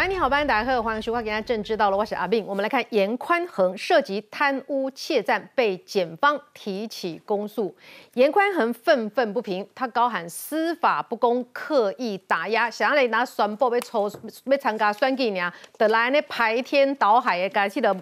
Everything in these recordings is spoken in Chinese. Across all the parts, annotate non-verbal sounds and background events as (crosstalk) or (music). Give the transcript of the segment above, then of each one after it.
晚安，你好，班大家好，欢迎收看《今天政治到了》，我是阿炳。我们来看严宽恒涉及贪污窃占被检方提起公诉，严宽恒愤愤不平，他高喊司法不公、刻意打压，想要来拿双报被抽、被参加选举呢，得来呢排天倒海的感谢的。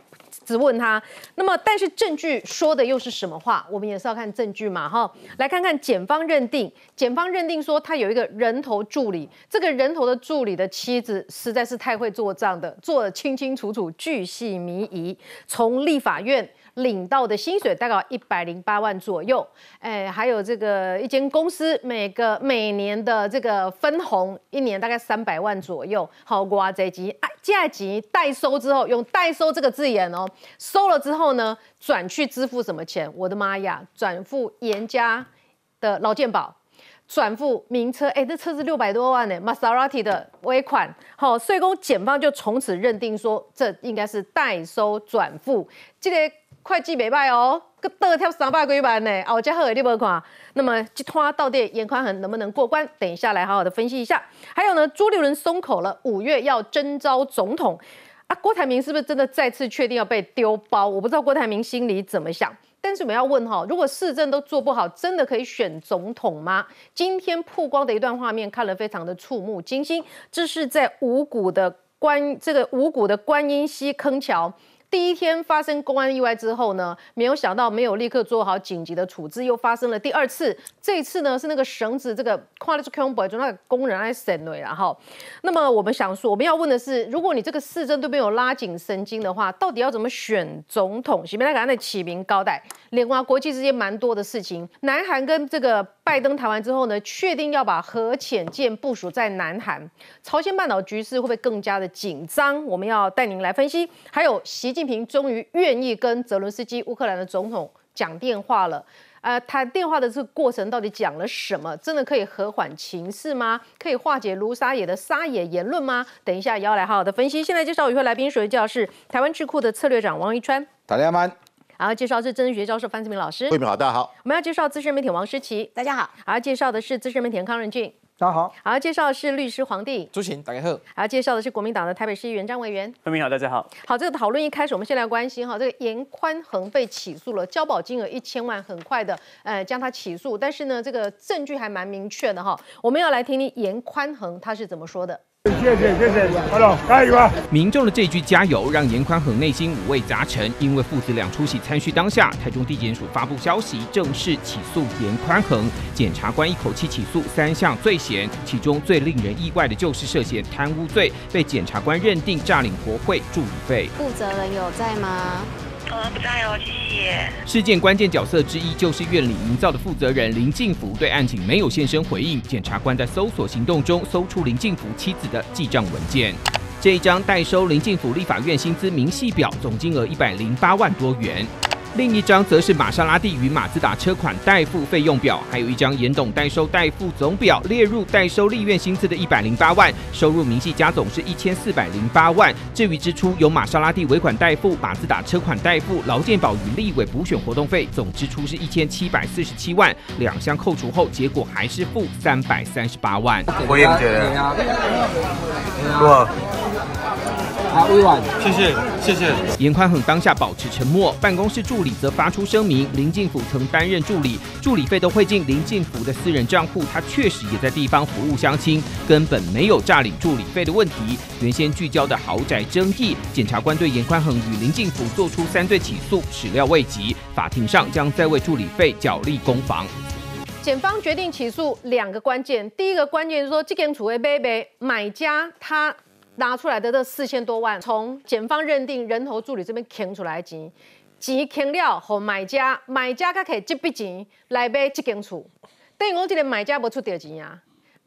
质问他，那么但是证据说的又是什么话？我们也是要看证据嘛，哈，来看看检方认定，检方认定说他有一个人头助理，这个人头的助理的妻子实在是太会做账的，做的清清楚楚、巨细靡遗，从立法院。领到的薪水大概一百零八万左右，哎，还有这个一间公司每个每年的这个分红，一年大概三百万左右。好，瓜这集价级代收之后，用代收这个字眼哦，收了之后呢，转去支付什么钱？我的妈呀，转付严家的劳健保，转付名车，哎，这车子六百多万呢，Maserati 的尾款。好，税工检方就从此认定说，这应该是代收转付，这个。会计没败哦，个倒跳三百几万呢，哦，加好你无看。那么这趟到底严宽恒能不能过关？等一下来好好的分析一下。还有呢，朱立伦松口了，五月要征召总统啊，郭台铭是不是真的再次确定要被丢包？我不知道郭台铭心里怎么想。但是我们要问哈，如果市政都做不好，真的可以选总统吗？今天曝光的一段画面看了非常的触目惊心，这是在五股的观这个五股的观音溪坑桥。第一天发生公安意外之后呢，没有想到没有立刻做好紧急的处置，又发生了第二次。这一次呢是那个绳子这个跨了去 c o m 就那个工人来省了，然后，那么我们想说，我们要问的是，如果你这个市政都没有拉紧神经的话，到底要怎么选总统？前面来给他那起名高代，连外国际之间蛮多的事情。南韩跟这个拜登谈完之后呢，确定要把核潜舰部署在南韩，朝鲜半岛局势会不会更加的紧张？我们要带您来分析。还有习。(laughs) 习近平终于愿意跟泽伦斯基乌克兰的总统讲电话了，呃，谈电话的这个过程到底讲了什么？真的可以和缓情势吗？可以化解卢沙野的沙野言论吗？等一下也要来好好的分析。现在介绍与会来宾，首先介绍是台湾智库的策略长王一川，大家好。然后介绍是政治学教授范志明老师，各位好，大家好。我们要介绍资深媒体王诗琪，大家好。然后介绍的是资深媒体康仁俊。大家好，好，介绍的是律师黄帝，朱晴，大家好，好，介绍的是国民党的台北市议员张委员，各位好，大家好，好，这个讨论一开始，我们先来关心哈，这个严宽恒被起诉了，交保金额一千万，很快的，呃，将他起诉，但是呢，这个证据还蛮明确的哈，我们要来听听严宽恒他是怎么说的。谢谢谢谢，好了，加油啊！民众的这句加油，让严宽恒内心五味杂陈。因为父子俩出席参叙当下，台中地检署发布消息，正式起诉严宽恒。检察官一口气起诉三项罪嫌，其中最令人意外的就是涉嫌贪污罪，被检察官认定诈领国会助理费。负责人有在吗？不在哦，谢谢。事件关键角色之一就是院里营造的负责人林敬福，对案情没有现身回应。检察官在搜索行动中搜出林敬福妻子的记账文件，这一张代收林敬福立法院薪资明细表，总金额一百零八万多元。另一张则是玛莎拉蒂与马自达车款代付费用表，还有一张严董代收代付总表，列入代收立院薪资的一百零八万，收入明细加总是一千四百零八万。至于支出，由玛莎拉蒂尾款代付、马自达车款代付、劳健保与立委补选活动费，总支出是一千七百四十七万。两项扣除后，结果还是负三百三十八万。我也觉得，好，委婉，谢谢，谢谢。严宽恒当下保持沉默，办公室助理则发出声明：林敬甫曾担任助理，助理费都汇进林敬福的私人账户，他确实也在地方服务乡亲，根本没有诈领助理费的问题。原先聚焦的豪宅争议，检察官对严宽恒与林敬甫做出三罪起诉，始料未及，法庭上将再为助理费缴立攻防。检方决定起诉两个关键，第一个关键是说，这间厝的买卖买家他。拿出来的这四千多万，从检方认定人头助理这边坑出来的钱，钱坑了和买家，买家他可以这笔钱来买这间厝，等于我这个买家不出点钱呀？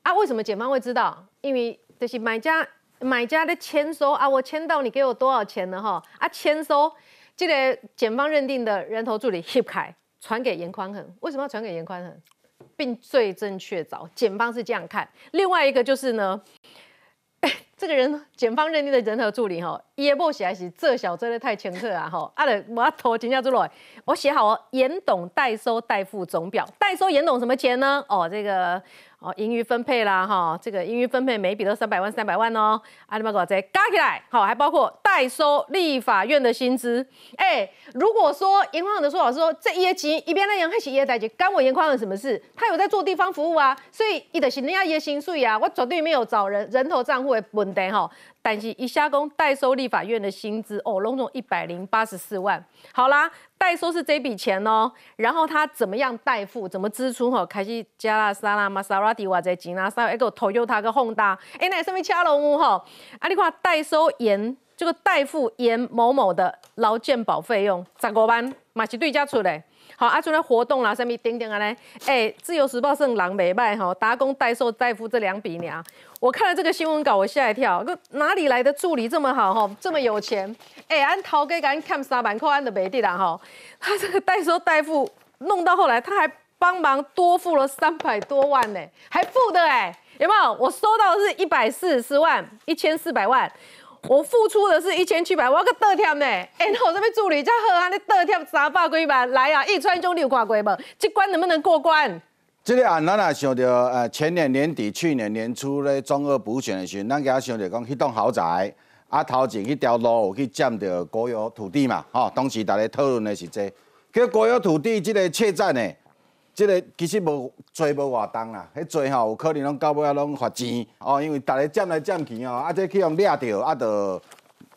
啊，为什么检方会知道？因为就是买家买家的签收啊，我签到你给我多少钱呢？哈啊，签收这个检方认定的人头助理 Hip 凯传给严宽恒，为什么要传给严宽恒，并罪证确凿？检方是这样看。另外一个就是呢。这个人检方认定的人和助理哈，也不写是这小真的太清楚啊哈，啊了我头真正出来，我写好哦，严董代收代付总表，代收严董什么钱呢？哦，这个。哦，盈余分配啦，哈，这个盈余分配每笔都三百万，三百万哦。阿里巴巴在加起来，好，还包括代收立法院的薪资。哎，如果说严宽恒的说老师说，这一级一边那杨开启一代钱，干我严宽恒什么事？他有在做地方服务啊，所以一的是人家一薪水啊，我绝对没有找人人头账户的问题哈。但是一下工代收立法院的薪资哦，拢总一百零八十四万。好啦，代收是这笔钱哦，然后他怎么样代付，怎么支出哈？开始加拉沙啦、玛莎拉蒂哇这钱啊，稍微一个 Toyota 个 Honda，哎，那上面掐龙屋哈？啊，你看代收严这个代付严某某的劳健保费用十五万，嘛是对家出的。好，啊，做咧活动啦，什么等等啊嘞？哎，自由时报剩狼没卖哈，打工代收代付这两笔呢。我看了这个新闻稿，我吓一跳，哪里来的助理这么好哈，这么有钱？哎，按头给赶紧看三万块，按的没地啦哈。他这个代收代付弄到后来，他还帮忙多付了三百多万呢，还付的哎，有没有？我收到的是一百四十万，一千四百万。我付出的是一千七百，我要个得添呢。哎，那我这边助理才好啊，你得添三百几万来啊！一川兄弟有看过无？这关能不能过关？这个案咱也想到，呃，前年年底、去年年初咧中二补选的时候，咱家想到讲，迄栋豪宅啊，头前迄条路有去占到国有土地嘛，吼，当时大家讨论的是这，叫国有土地这个窃占呢。即个其实无做无偌重啦，迄做吼有可能拢到尾啊拢罚钱哦，因为逐个占来占去哦，啊，这去用掠着，啊，着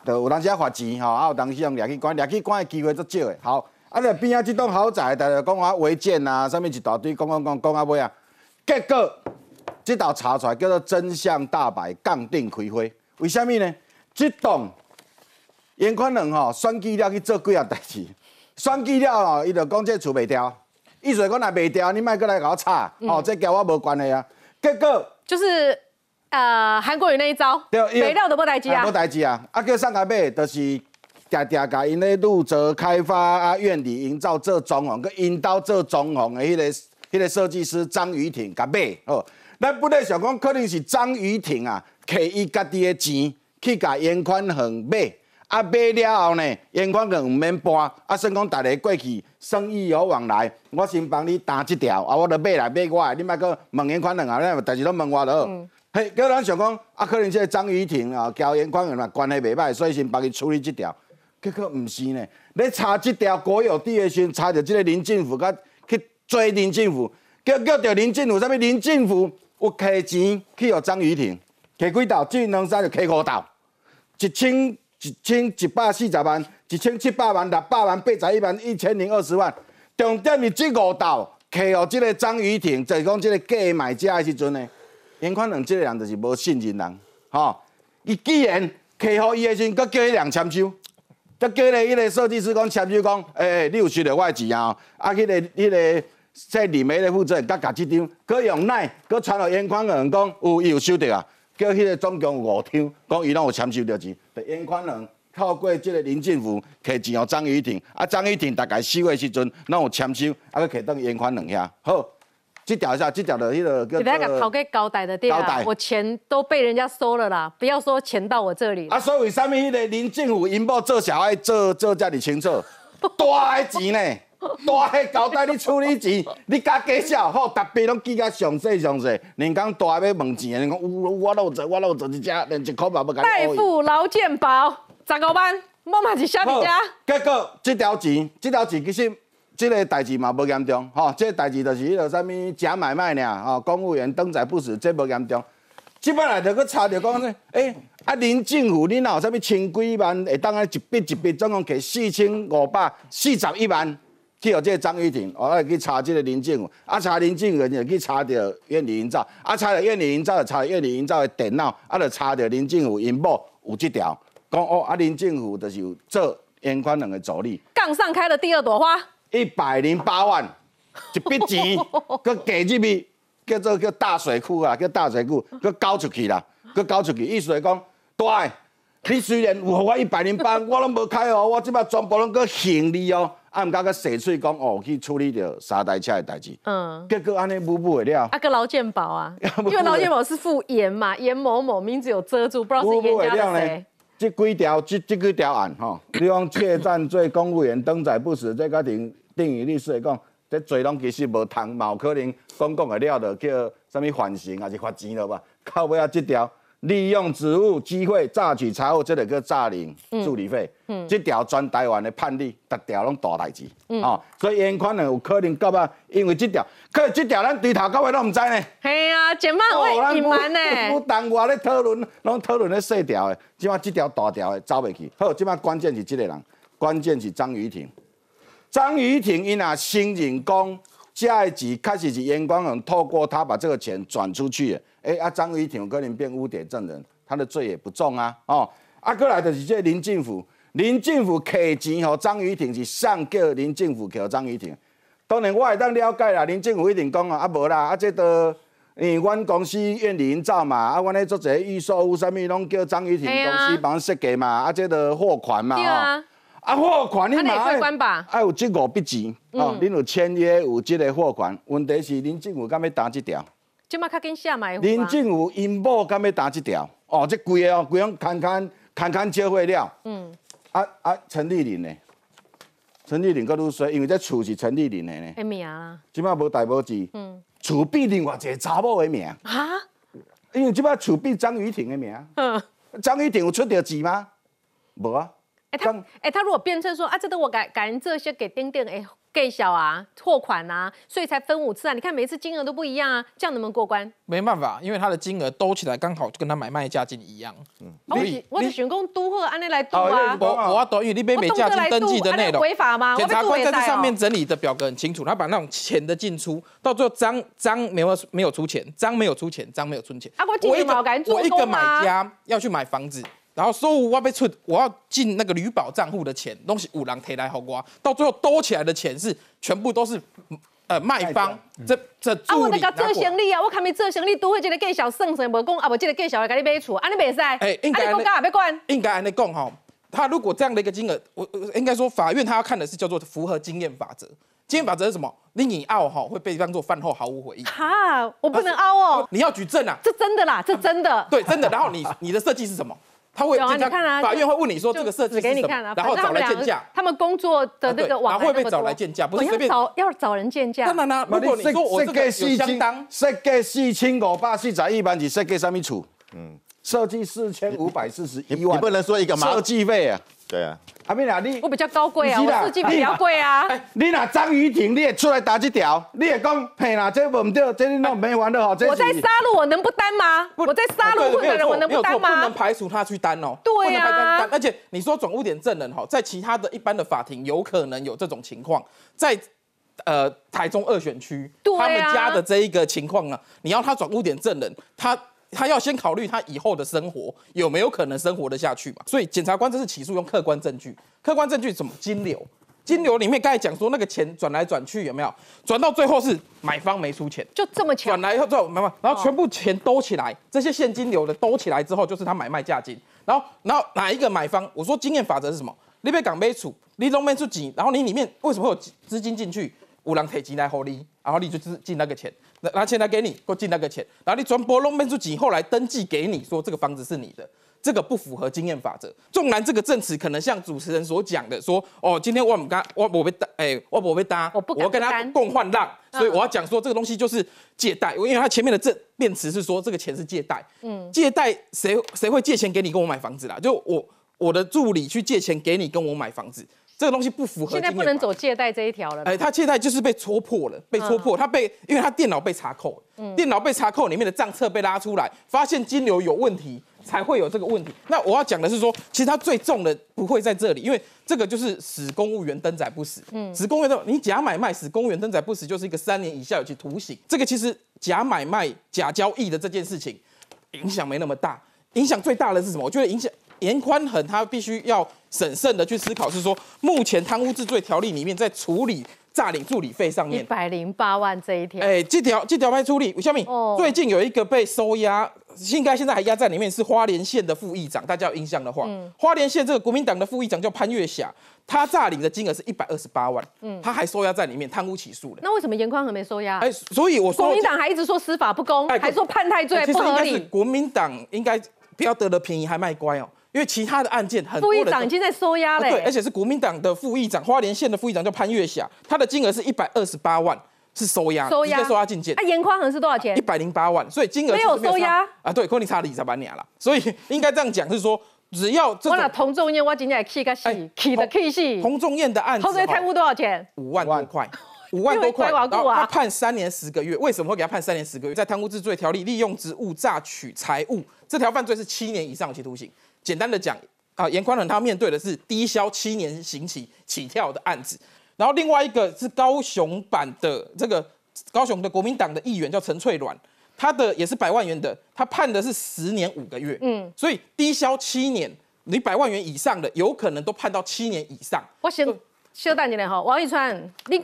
着有当时啊罚钱吼，啊，有当时用掠去关，掠去关的机会足少的。好，啊，咧边啊即栋豪宅，大家讲啊违建啊，啥物一大堆，讲讲讲讲啊尾啊，结果即道查出来叫做真相大白，杠定开花。为虾米呢？即栋严宽仁吼选举了去做几样代志，选举了吼，伊着讲这厝袂掉。意思讲若卖掉，你卖过来甲我查，哦，这跟我无关系啊。结果就是呃韩国瑜那一招，没料都无代志啊，无代志啊。啊叫上台买，就是定定甲因咧陆泽开发啊，院里营造做装潢，佮引导做装潢的迄个迄个设计师张雨婷甲买哦。咱本来想讲可能是张雨婷啊，摕伊家己的钱去甲严宽恒买。啊，买了后呢，严宽更毋免搬，啊，算讲逐个过去生意有往来，我先帮你打即条，啊，我著买来买我，你莫搁问严宽两啊，但是拢问我了。嘿，叫咱想讲，啊，可能即个张雨婷啊，交严宽嘛关系袂歹，所以先帮伊处理即条。结果毋是呢，你查即条国有地的时，查着即个林政府，甲去追林政府，叫叫着林政府，啥物林政府有摕钱去互张雨婷，摕几斗，即两三就摕五斗，一千。一千一百四十万，一千七百万，六百万，八十一万，一千零二十万。重点是这五道，客户这个张雨婷，就是讲这个假买家的时阵呢，严宽两这个人就是无信任人，吼。伊既然客户伊的时阵，佮叫伊人签收，佮叫咧迄个设计师讲签收讲，诶，你有收到我的钱啊？啊，迄个迄个在李梅的负责人佮甲这张，佮用奶，佮传到严宽人讲有伊有收到啊。叫迄个总共五张，讲伊拢有签收着钱，就严宽人透过即个林政府摕钱予张雨婷，啊张雨婷大概收的时阵，拢有签收，啊佮摕等严宽人遐。好，这条下，这条的迄个叫。你那个讨给高代的店啊，我钱都被人家收了啦，不要说钱到我这里。啊，所以为什么迄个林政府因某做小爱做做遮尔清楚，(laughs) 大的钱呢？(laughs) 大个交代你处理钱，(laughs) 你加加少，好，特别拢记甲详细详细。人讲大要问钱，人讲有我有做，我有做一只，连一箍嘛不敢。代付劳健保十五万，我嘛是小弟家。结果即条钱，即条钱其实即个代志嘛无严重，吼，即个代志就是迄个啥物假买卖呢，吼，公务员登载不实，这无严重。即摆来就去查着讲呢，诶，啊林政府你若有啥物千几万，会当啊一笔一笔总共给四千五百四十一万。去有这个张玉婷，我去查即个林政府，啊查林政府就去查到院里营造，啊查到院里营造就查院里营造的电脑，啊就查到林政府因某有即条，讲哦啊林政府就是有做严宽两个助理，杠上开了第二朵花，一百零八万一笔钱，(laughs) 佮加入去叫做叫大水库啊，叫大水库，佮交出去啦，佮交出去，意思来讲，对，你虽然有我一百零八，我拢无开哦，我即摆全部拢佮行李哦。啊，毋甲个洗出讲哦，去处理着三台车的代志。嗯，结果安尼补补的了。啊，个劳健保啊，(laughs) 因为劳健保是付严嘛，严某某名字有遮住，不知道是严家的谁。这几条这这几条案吼，你讲窃占罪、公务员登载不实，这个定定义律师来讲，这罪拢其实无通，嘛有可能公共的了就叫什么缓刑还是罚钱了吧？到尾啊，这条利用职务机会榨取财物，这个叫诈领助理费。嗯，这条全台湾的判例，逐条拢大代志。嗯，哦，所以严宽呢有可能到啊，因为这条，可是这条咱对头到尾拢唔知呢。嘿呀，检方会隐瞒呢。不当我咧讨论，拢讨论咧细条的，即马这条大条的走袂去。好，即马关键是这个人，关键是张雨婷。张雨婷因啊承认讲，这个钱开始是严光恒透过他把这个钱转出去的。哎啊，张雨婷有可能变污点证人，他的罪也不重啊。哦，啊，过来就是这林政府，林政府给钱吼张雨婷是上叫林政府给张雨婷。当然我也当了解啦，林政府一定讲啊，啊无啦，啊这都因为阮公司愿意营造嘛，啊阮咧做者预售有啥物拢叫张雨婷公司帮设计嘛，啊这个货款嘛，啊，啊货款你嘛爱爱有这五笔钱，哦，恁有签约有这个货款，问题是林政府敢要打这条？即马较紧下嘛。林静武因某敢要打即条？哦，这贵个哦，贵样看看看看交会了。嗯。啊啊，陈丽玲呢？陈丽玲搁愈衰，因为这厝是陈丽玲的呢。名啊。即马无代无字。嗯。厝比另外一个查某的名。啊？因为即马厝比张雨婷的名。嗯。张雨婷有出着字吗？无啊。哎，他哎，他如果辩称说啊，这都我改改这些给丁丁哎。给小啊，货款啊，所以才分五次啊。你看每一次金额都不一样啊，这样能不能过关？没办法，因为他的金额兜起来刚好就跟他买卖价金一样。嗯，我是我是选工都或安尼来度啊。我我要因为你被美价金登记的内容违法吗？检察官在这上面整理的表格很清楚，他把那种钱的进出，到最后张张没有没有出钱，张没有出钱，张没有出钱。啊，我一个我一个买家要去买房子。然后收入我被出，我要进那个旅保账户的钱，东西五郎提来好瓜，到最后兜起来的钱是全部都是呃卖方这这啊，我那个做生意啊，我看没做生意都会这个介绍算算，无讲啊，无这个介绍来给你买厝，啊你袂使，哎，应该国家也要管，应该安尼讲哈，他如果这样的一个金额，我应该说法院他要看的是叫做符合经验法则，经验法则是什么？你凹哈会被当做饭后毫无回应，哈，我不能凹哦，你要举证啊，这真的啦，这真的，对，真的，然后你你的设计是什么？他会你看啊，法院会问你说这个设计是什么，然后找来鉴价。他们工作的那个网会被找来鉴价，不是随便找要找人鉴价。当然啦，如果你说我这个相当，设计四千五百四十一万是设计什么处？嗯，设计四千五百四十一万，你不能说一个设计费啊。对啊，阿妹啊，你我比较高贵啊，我设计比较贵啊。你那张雨婷，你也出来打这条，你也讲嘿啦，这唔对，这你弄没完的哈。我在杀戮，我能不担吗？我在杀戮混的人，我能不担吗？不能排除他去担哦。对呀，而且你说转污点证人哈，在其他的一般的法庭有可能有这种情况，在呃台中二选区，他们家的这一个情况呢，你要他转污点证人，他。他要先考虑他以后的生活有没有可能生活得下去嘛？所以检察官这是起诉用客观证据，客观证据什么？金流，金流里面刚才讲说那个钱转来转去有没有？转到最后是买方没出钱，就这么巧。转来以后之后买卖，然后全部钱兜起来，这些现金流的兜起来之后就是他买卖价金。然后，然后哪一个买方？我说经验法则是什么？你被港杯处，你都没出几，然后你里面为什么会有资金进去？五郎提钱来后你，然后你就进进那个钱。拿钱来给你，或进那个钱，然后你全部弄变出几，后来登记给你，说这个房子是你的，这个不符合经验法则。纵然这个证词可能像主持人所讲的，说哦，今天我们刚我我被搭，哎，我我被搭，我不我跟他共患难，所以我要讲说这个东西就是借贷，因为他前面的证辩词是说这个钱是借贷，嗯，借贷谁谁会借钱给你跟我买房子啦？就我我的助理去借钱给你跟我买房子。这个东西不符合。现在不能走借贷这一条了。哎，他借贷就是被戳破了，被戳破，他被，因为他电脑被查扣，电脑被查扣，里面的账册被拉出来，发现金流有问题，才会有这个问题。那我要讲的是说，其实他最重的不会在这里，因为这个就是使公务员登载不死。嗯，使公务员的，你假买卖使公务员登载不死，就是一个三年以下有期徒刑。这个其实假买卖、假交易的这件事情，影响没那么大，影响最大的是什么？我觉得影响。严宽恒他必须要审慎的去思考，是说目前贪污治罪条例里面在处理诈领助理费上面一百零八万这一条，哎，这条这条拍处理，小敏，最近有一个被收押，应该现在还压在里面，是花莲县的副议长，大家有印象的话，花莲县这个国民党的副议长叫潘月霞，他诈领的金额是一百二十八万，嗯，他还收押在里面，贪污起诉了。那为什么严宽恒没收押？哎，所以我说国民党还一直说司法不公，还说判太罪不合理。国民党应该不要得了便宜还卖乖哦。因为其他的案件很多副议长已经在收押嘞、啊对，而且是国民党的副议长，花莲县的副议长叫潘月霞，他的金额是一百二十八万，是收押，收押收押进监啊，。严宽恒是多少钱一？百零八万，所以金额没有收押啊，对，可能差了二十万年了，所以应该这样讲，是说只要这我拿种童仲彦，我今天气个死哎，气的气死。洪仲彦的案子哦，偷税贪污多少钱？五万多块。五万多块，(laughs) 然后他判三年十个月，为什么会给他判三年十个月？在贪污治罪条例利用职务榨取财物这条犯罪是七年以上有期徒刑。简单的讲啊，严宽恒他面对的是低消七年刑期起跳的案子，然后另外一个是高雄版的这个高雄的国民党的议员叫陈翠鸾，他的也是百万元的，他判的是十年五个月，嗯，所以低消七年，你百万元以上的有可能都判到七年以上。我先稍等一下哈，王一川，你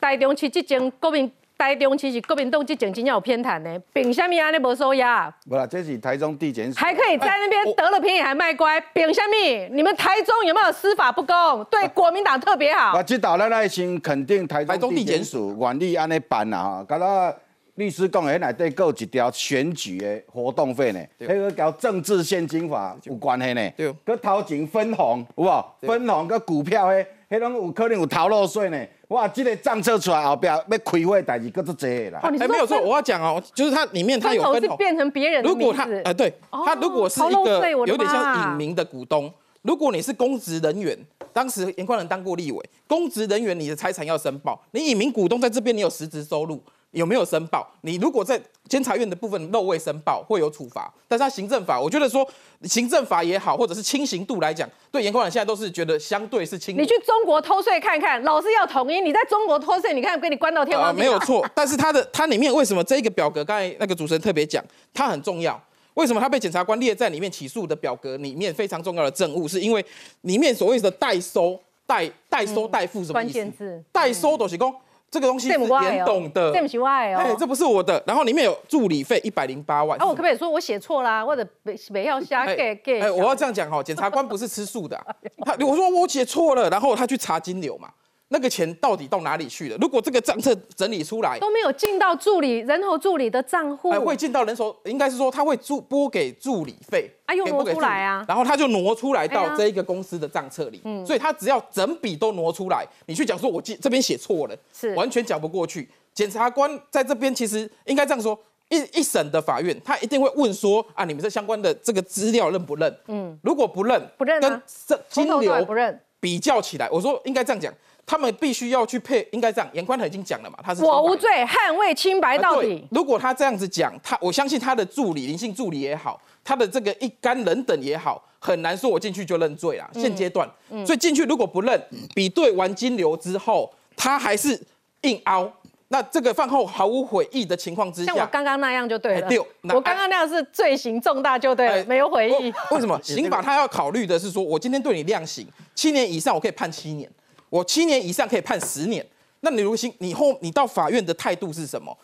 台中市这种国民台中其实国民党这种真正有偏袒呢，凭什么安尼无收押？不啦，这是台中地检署。还可以在那边得了便宜还卖乖，凭什么？你们台中有没有司法不公？对国民党特别好啊，。知道咱爱先肯定台台中中地检署署原理安尼办啦吼，敢若律师讲的，迄内底还有一条选举的活动费呢，迄个交政治现金法有关系呢。对佮头前分红有无？分红佮股票迄，迄拢有可能有逃漏税呢。哇，这个账册出来后壁要开会的代志，搁足济的啦。哦，你是哎，没有错，说我要讲哦，就是它里面它有分红，是变成别人的如果？他呃对，哦他如果是一个有点像隐名的股东，如果你是公职人员，当时严宽仁当过立委，公职人员你的财产要申报，你隐名股东在这边你有实质收入。有没有申报？你如果在监察院的部分漏未申报，会有处罚。但是他行政法，我觉得说行政法也好，或者是轻刑度来讲，对严宽仁现在都是觉得相对是轻。你去中国偷税看看，老是要统一。你在中国偷税，你看给你关到天荒地老。呃没有错，但是它的它里面为什么这一个表格，刚才那个主持人特别讲，它很重要。为什么他被检察官列在里面起诉的表格里面非常重要的证物？是因为里面所谓的代收、代代收代付什么关意思？键字代收都是讲这个东西是严董的，这不是我的哦哎，这不是我的。然后里面有助理费一百零八万。啊，我可不可以说我写错啦？或者没没要瞎给给？哎，我要这样讲哈，检察官不是吃素的啊、他我说我写错了，然后他去查金流嘛，那个钱到底到哪里去了？如果这个账册整理出来，都没有进到助理人头助理的账户。哎，会进到人手，应该是说他会助拨给助理费，啊又挪出来啊然后他就挪出来到这一个公司的账册里，所以他只要整笔都挪出来，你去讲说我记这边写错了，是完全讲不过去。检察官在这边其实应该这样说。一一审的法院，他一定会问说啊，你们这相关的这个资料认不认？嗯，如果不认，不认啊跟这金流不认比较起来，我说应该这样讲，他们必须要去配，应该这样。严宽恒已经讲了嘛，他是我无罪，捍卫清白到底。如果他这样子讲，他我相信他的助理、林姓助理也好，他的这个一干人等也好，很难说我进去就认罪啦。嗯现阶段，所以进去如果不认，比对完金流之后，他还是硬凹。那这个饭后毫无悔意的情况之下像我下，刚刚那样就对了哎对。那我刚刚那样是罪行重大就对了，哎没有悔意。为为什么 (laughs) 刑法他要考虑的是说，我今天对你量刑七年以上，我可以判七年；我七年以上可以判十年。那你如新，你后你到法院的态度是什么？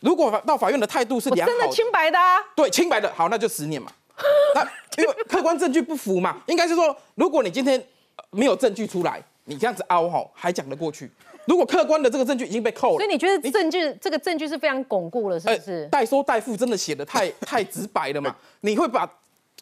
如果到法院的态度是我良好的，真的清白的啊。对清白的，好，那就十年嘛。(laughs) 那因为客观证据不符嘛，应该是说，如果你今天呃没有证据出来，你这样子凹吼还讲得过去。如果客观的这个证据已经被扣了，所以你觉得证据这个证据是非常巩固了，是不是？代收代付真的写的太太直白了嘛？你会把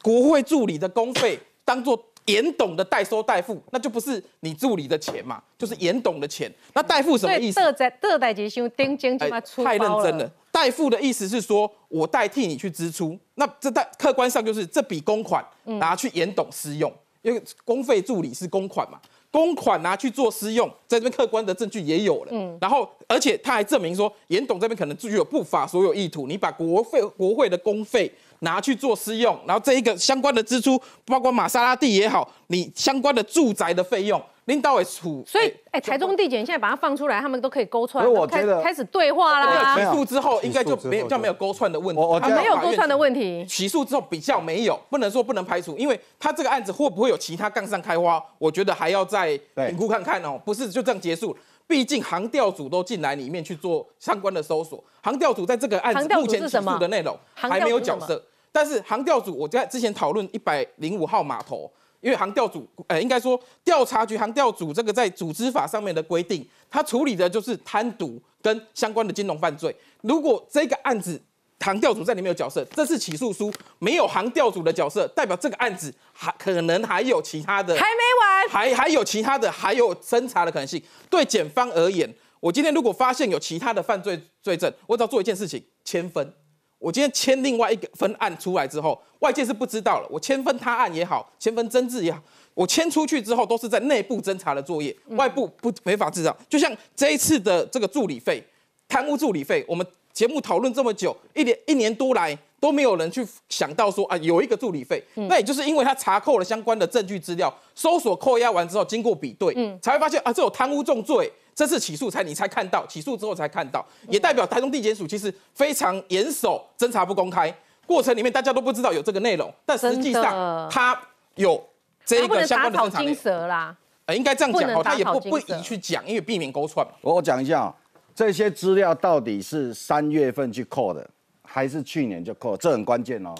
国会助理的公费当做严董的代收代付，那就不是你助理的钱嘛，就是严董的钱。那代付什么意思？所以这在这代级兄丁经就嘛出太认真了。代付的意思是说我代替你去支出，那这代客观上就是这笔公款嗯拿去严董私用，因为公费助理是公款嘛。公款拿去做私用，在这边客观的证据也有了，嗯。然后而且他还证明说，严董这边可能具有不法所有意图，你把国费国会的公费拿去做私用，然后这一个相关的支出，包括玛莎拉蒂也好，你相关的住宅的费用，领导委处，所以，哎，台中地检现在把它放出来，他们都可以勾出来，所以我开觉得开始对话啦。起诉之后，应该就没有就没有勾串的问题，啊没有勾串的问题，起诉之后比较没有，不能说不能排除，因为他这个案子会不会有其他杠上开花，我觉得还要再评估看看哦，不是就这样结束。毕竟航调组都进来里面去做相关的搜索，航调组在这个案子目前起是什么诉的内容还没有角色，但是航调组我在之前讨论一百零五号码头。因为航调组，呃，应该说调查局航调组这个在组织法上面的规定，它处理的就是贪渎跟相关的金融犯罪。如果这个案子航调组在里面有角色，这次起诉书没有航调组的角色，代表这个案子还可能还有其他的，还没完，还还有其他的，还有侦查的可能性。对检方而言，我今天如果发现有其他的犯罪罪证，我只要做一件事情，签分。我今天签另外一个分案出来之后，外界是不知道了。我签分他案也好，签分争执也好，我签出去之后都是在内部侦查的作业，外部不没法知道。就像这一次的这个助理费，贪污助理费，我们节目讨论这么久，一年一年多来都没有人去想到说啊有一个助理费，那也就是因为他查扣了相关的证据资料，搜索扣押完之后经过比对，才会发现啊这有贪污重罪。这次起诉才你才看到，起诉之后才看到，也代表台中地检署其实非常严守侦查不公开。过程里面，大家都不知道有这个内容，但实际上他有这一个相关的侦查金蛇啦，呃，应该这样讲哦，他也不不宜去讲，因为避免勾串。我讲一下，这些资料到底是三月份去扣的，还是去年就扣？这很关键哦。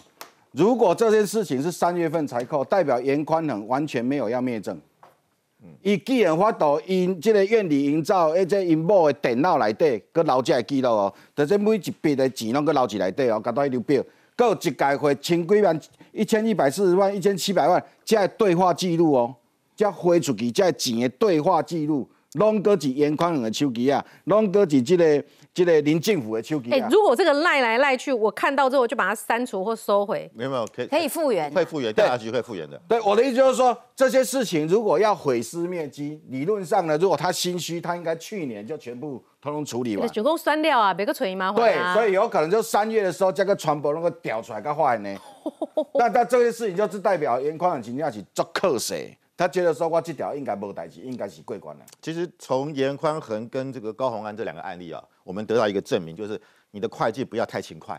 如果这件事情是三月份才扣，代表严宽恒完全没有要灭证。伊既然发到因即个院里营造，而且因某的电脑内底，佮留这个记录哦，就这每一笔的钱拢佮留起内底哦，佮到一张表，佮有一届会千几万、一千一百四十万、一千七百万，这对话记录哦，这汇出去这钱的对话记录，拢搁是严宽仁的手机啊，拢搁是即个。这个林政府的手机。哎，如果这个赖来赖去，我看到之后就把它删除或收回。没有没有，可以可以复原，会复原，调查局会复原的。对，我的意思就是说，这些事情如果要毁尸灭迹，理论上呢，如果他心虚，他应该去年就全部通通处理完。总共删掉啊，别个存疑吗？对，所以有可能就三月的时候，这个传播能够调出来个坏呢。(laughs) 那那这些事情就是代表严宽的情况是做克谁？他觉得说，我这条应该无代志，应该是过关了。其实从严宽恒跟这个高鸿安这两个案例啊，我们得到一个证明，就是你的会计不要太勤快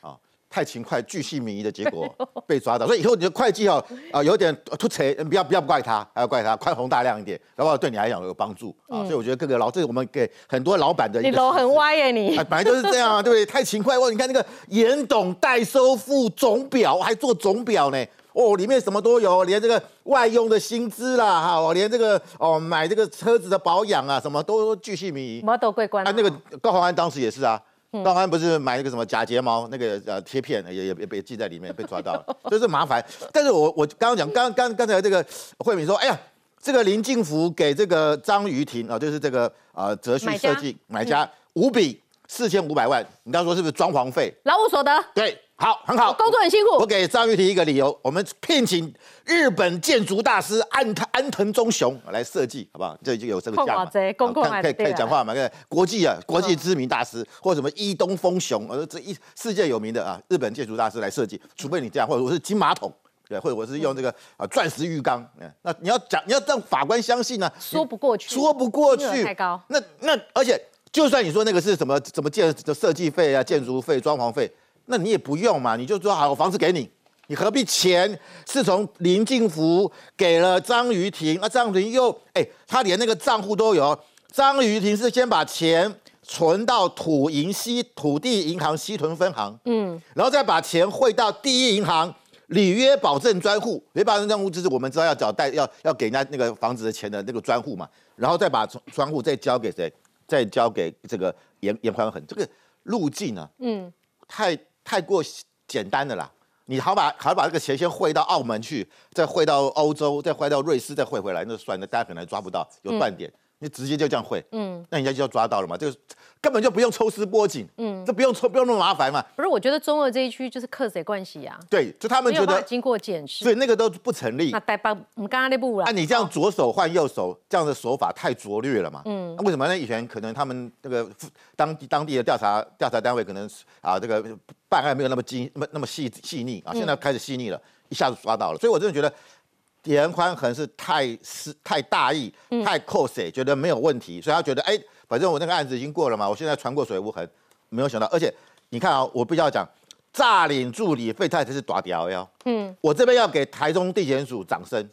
啊，(laughs) 太勤快，巨细靡遗的结果 (laughs) 被抓到。所以以后你的会计啊啊有点突锤，不要不要怪他，还要怪他宽宏大量一点，然后对你来讲有帮助啊。所以我觉得各个老，这是我们给很多老板的。你楼很歪耶，你本来就是这样啊，对不对？太勤快哇！你看那个严董代收付总表，还做总表呢。哦，里面什么都有，连这个外用的薪资啦，哈，连这个哦买这个车子的保养啊，什么都巨细靡遗。么都贵冠啊，那个高宏安当时也是啊，高宏安不是买那个什么假睫毛那个呃贴片，也也也被记在里面，被抓到了，(laughs) 就是麻烦。但是我我刚刚讲，刚刚刚才这个慧敏说，哎呀，这个林敬福给这个张瑜婷啊，就是这个呃哲旭设计买家五笔四千五百万，你刚刚说是不是装潢费？劳务所得。对。好，很好，工作很辛苦。我给张玉婷一个理由，我们聘请日本建筑大师安安藤忠雄来设计，好不好？这已经有这个价嘛？可以可以讲话嘛？国际啊，国际知名大师，或什么伊东丰雄，呃，这一世界有名的啊，日本建筑大师来设计。除非你这样，或者我是金马桶，对，或者我是用这个啊钻石浴缸，嗯那你要讲，你要让法官相信呢？说不过去，说不过去，太高。那那而且，就算你说那个是什么什么建的设计费啊、建筑费、装潢费。那你也不用嘛，你就说好，我房子给你，你何必钱是从林敬福给了张于婷，那张于婷又哎，他连那个账户都有。张于婷是先把钱存到土银西土地银行西屯分行，嗯，然后再把钱汇到第一银行履约保证专户，履约保证专户就是我们知道要找贷要要给人家那个房子的钱的那个专户嘛，然后再把专户再交给谁？再交给这个严严宽恒，这个路径呢，嗯，太。太过简单的啦，你好把好把这个钱先汇到澳门去，再汇到欧洲，再汇到瑞士，再汇回来，那算了，大家可能抓不到，有断点。你直接就这样汇，嗯，那人家就要抓到了嘛，就是根本就不用抽丝剥茧，嗯，这不用抽，不用那么麻烦嘛。不是，我觉得中俄这一区就是克谁关系呀？对，就他们觉得经过检视，所以那个都不成立。那代帮我们刚刚那部了。啊，你这样左手换右手，这样的手法太拙劣了嘛？嗯，那为什么呢？以前可能他们那个当地当地的调查调查单位可能啊，这个办案没有那么精那么那么细细腻啊，现在开始细腻了，一下子抓到了。所以我真的觉得。严宽恒是太是太大意，太 cos，觉得没有问题，所以他觉得，哎，反正我那个案子已经过了嘛，我现在船过水无痕，没有想到，而且你看啊，我必须要讲，诈领助理费，他才是大屌哟。嗯，我这边要给台中地检署掌声，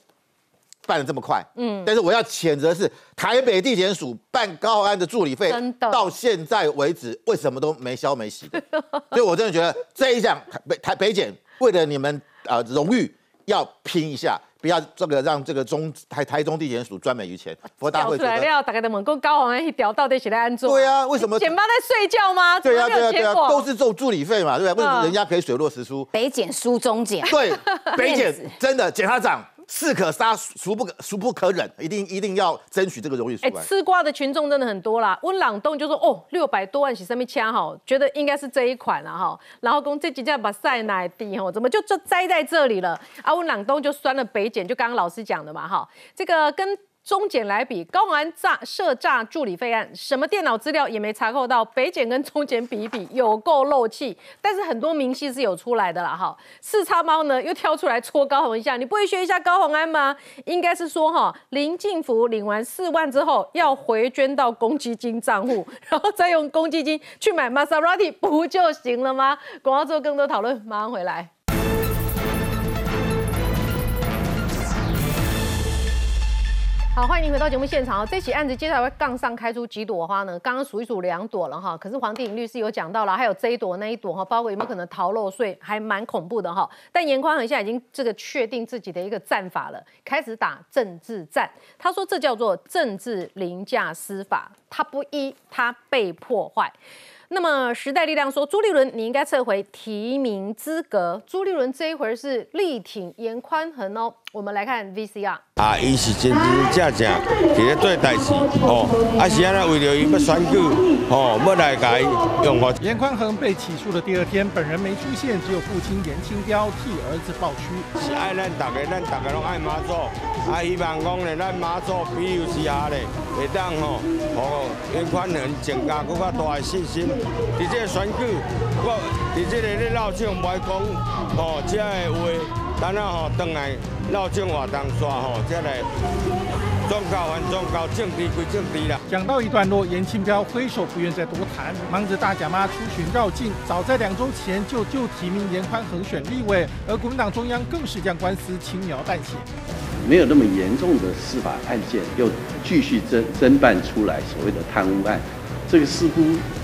办的这么快。嗯，但是我要谴责是台北地检署办高安的助理费，到现在为止为什么都没消没息？(laughs) 所以我真的觉得这一项北台北检为了你们啊荣誉要拼一下。不要这个让这个中台台中地检署专门于钱，佛大会出来了，大概的门口高鸿安一屌到底谁在安装？对啊，为什么检方在睡觉吗？对啊，对啊，对啊，都是做助理费嘛，对不对？为什么人家可以水落石出？北检输中检，对，北检 (laughs) 真的检察长。士可杀，孰不可孰不可忍？一定一定要争取这个荣誉。哎，吃瓜的群众真的很多啦。温朗东就说：“哦，六百多万起上面签哈，觉得应该是这一款了哈。”然后公这几家把赛奶低哈，怎么就就栽在这里了？啊，温朗东就酸了北检，就刚刚老师讲的嘛哈，这个跟。中检来比，高宏安诈涉诈助理费案，什么电脑资料也没查扣到。北检跟中检比一比，有够漏气。但是很多明细是有出来的啦，哈。四叉猫呢又挑出来戳高鸿一下，你不会学一下高鸿安吗？应该是说哈，林敬福领完四万之后要回捐到公积金账户，(laughs) 然后再用公积金去买玛莎拉蒂不就行了吗？广告之后更多讨论，马上回来。好，欢迎您回到节目现场。这起案子接下来会杠上开出几朵花呢？刚刚数一数两朵了哈，可是黄帝颖律师有讲到了，还有这一朵那一朵哈，包括有没有可能逃漏税，还蛮恐怖的哈。但严宽恒现在已经这个确定自己的一个战法了，开始打政治战。他说这叫做政治凌驾司法，他不依，他被破坏。那么时代力量说，朱立伦你应该撤回提名资格。朱立伦这一回是力挺严宽恒哦。我们来看 VCR。啊，伊是真真正正伫咧做代志，哦，啊是安尼为了伊要选举，哦，要来改用我。严宽恒被起诉的第二天，本人没出现，只有父亲严清标替儿子抱屈。是爱咱大家，咱大家拢爱妈祖，啊，希望讲咧，咱妈祖庇佑之下咧，会当吼，哦，严宽恒增加更较大的信心。伫这个选举，我伫这个咧闹场唔爱讲，哦，这个话。等下吼，等来绕境活动刷吼，再来宗教还宗教，政治归政治啦。讲到一段落，严清标挥手不愿再多谈，忙着大甲妈出巡绕境。早在两周前就就提名严宽恒选立委，而国民党中央更是将官司轻描淡写。没有那么严重的司法案件，又继续侦侦办出来所谓的贪污案，这个似乎。